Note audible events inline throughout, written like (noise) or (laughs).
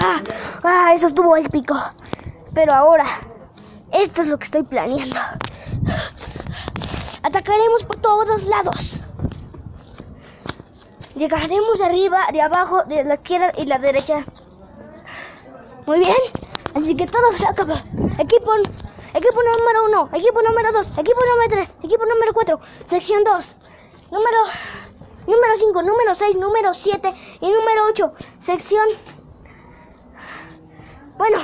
Ah, ah, eso estuvo épico. Pero ahora, esto es lo que estoy planeando. Atacaremos por todos lados. Llegaremos de arriba, de abajo, de la izquierda y la derecha. Muy bien. Así que todo se acaba. Equipo, equipo número uno, equipo número dos, equipo número tres, equipo número cuatro, sección dos, número, número cinco, número seis, número siete y número ocho, sección. Bueno,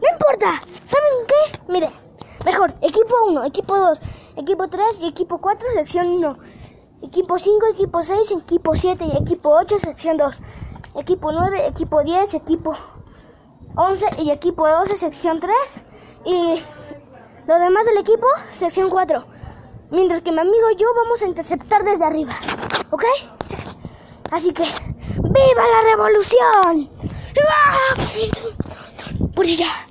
no importa. ¿Saben qué? Mire, mejor, equipo 1, equipo 2, equipo 3 y equipo 4, sección 1. Equipo 5, equipo 6, equipo 7 y equipo 8, sección 2. Equipo 9, equipo 10, equipo 11 y equipo 12, sección 3. Y lo demás del equipo, sección 4. Mientras que mi amigo y yo vamos a interceptar desde arriba. ¿Ok? Así que, ¡viva la revolución! ¡Ah! Por allá.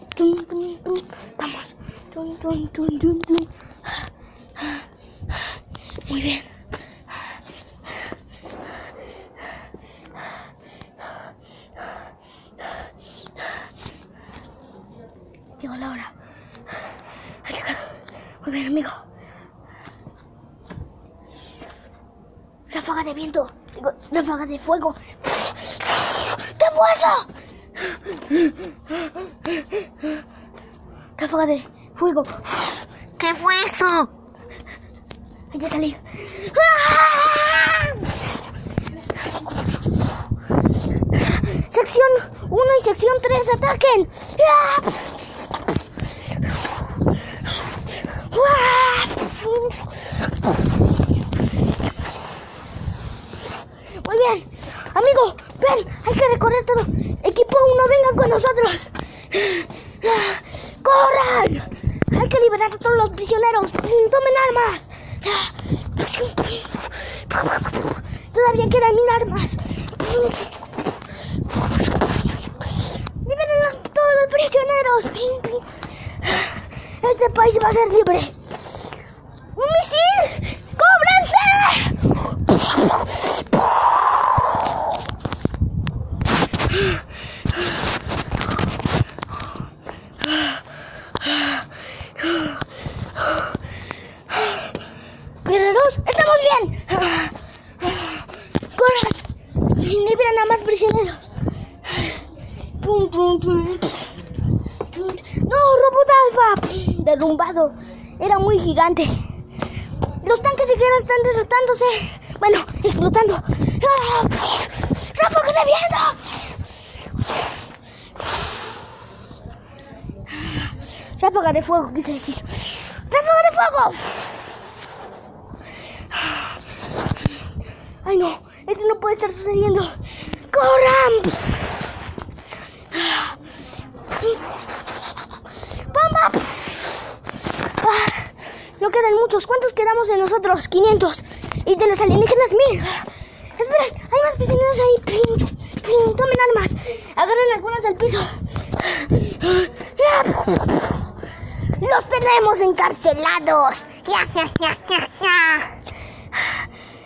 Vamos. Muy bien. Llegó la hora. Llegado. Muy bien, amigo. Ráfaga de viento. Ráfaga de fuego. ¿Qué fue eso? Ráfaga de fuego. ¿Qué fue eso? Hay que salir. Sección 1 y sección 3, ataquen bien. Amigo, ven, hay que recorrer todo. Equipo 1, vengan con nosotros. ¡Corran! Hay que liberar a todos los prisioneros. Tomen armas. Todavía quedan mil armas. Liberen a todos los prisioneros. Este país va a ser libre. ¡Un misil! ¡Cóbranse! Bien. Corran. Liberan a más prisioneros. No, robot alfa. Derrumbado. Era muy gigante. Los tanques siquiera están derrotándose. Bueno, explotando. ¡Ah! ¡Ráfaga de viento! Ráfaga de fuego, quise decir. ¡Ráfaga de fuego! Ay, no. Esto no puede estar sucediendo. ¡Corran! ¡Bomba! Ah, no quedan muchos. ¿Cuántos quedamos de nosotros? 500. Y de los alienígenas, mil. Esperen, hay más prisioneros ahí. Tomen armas. Agarren algunas del piso. Los tenemos encarcelados. (laughs)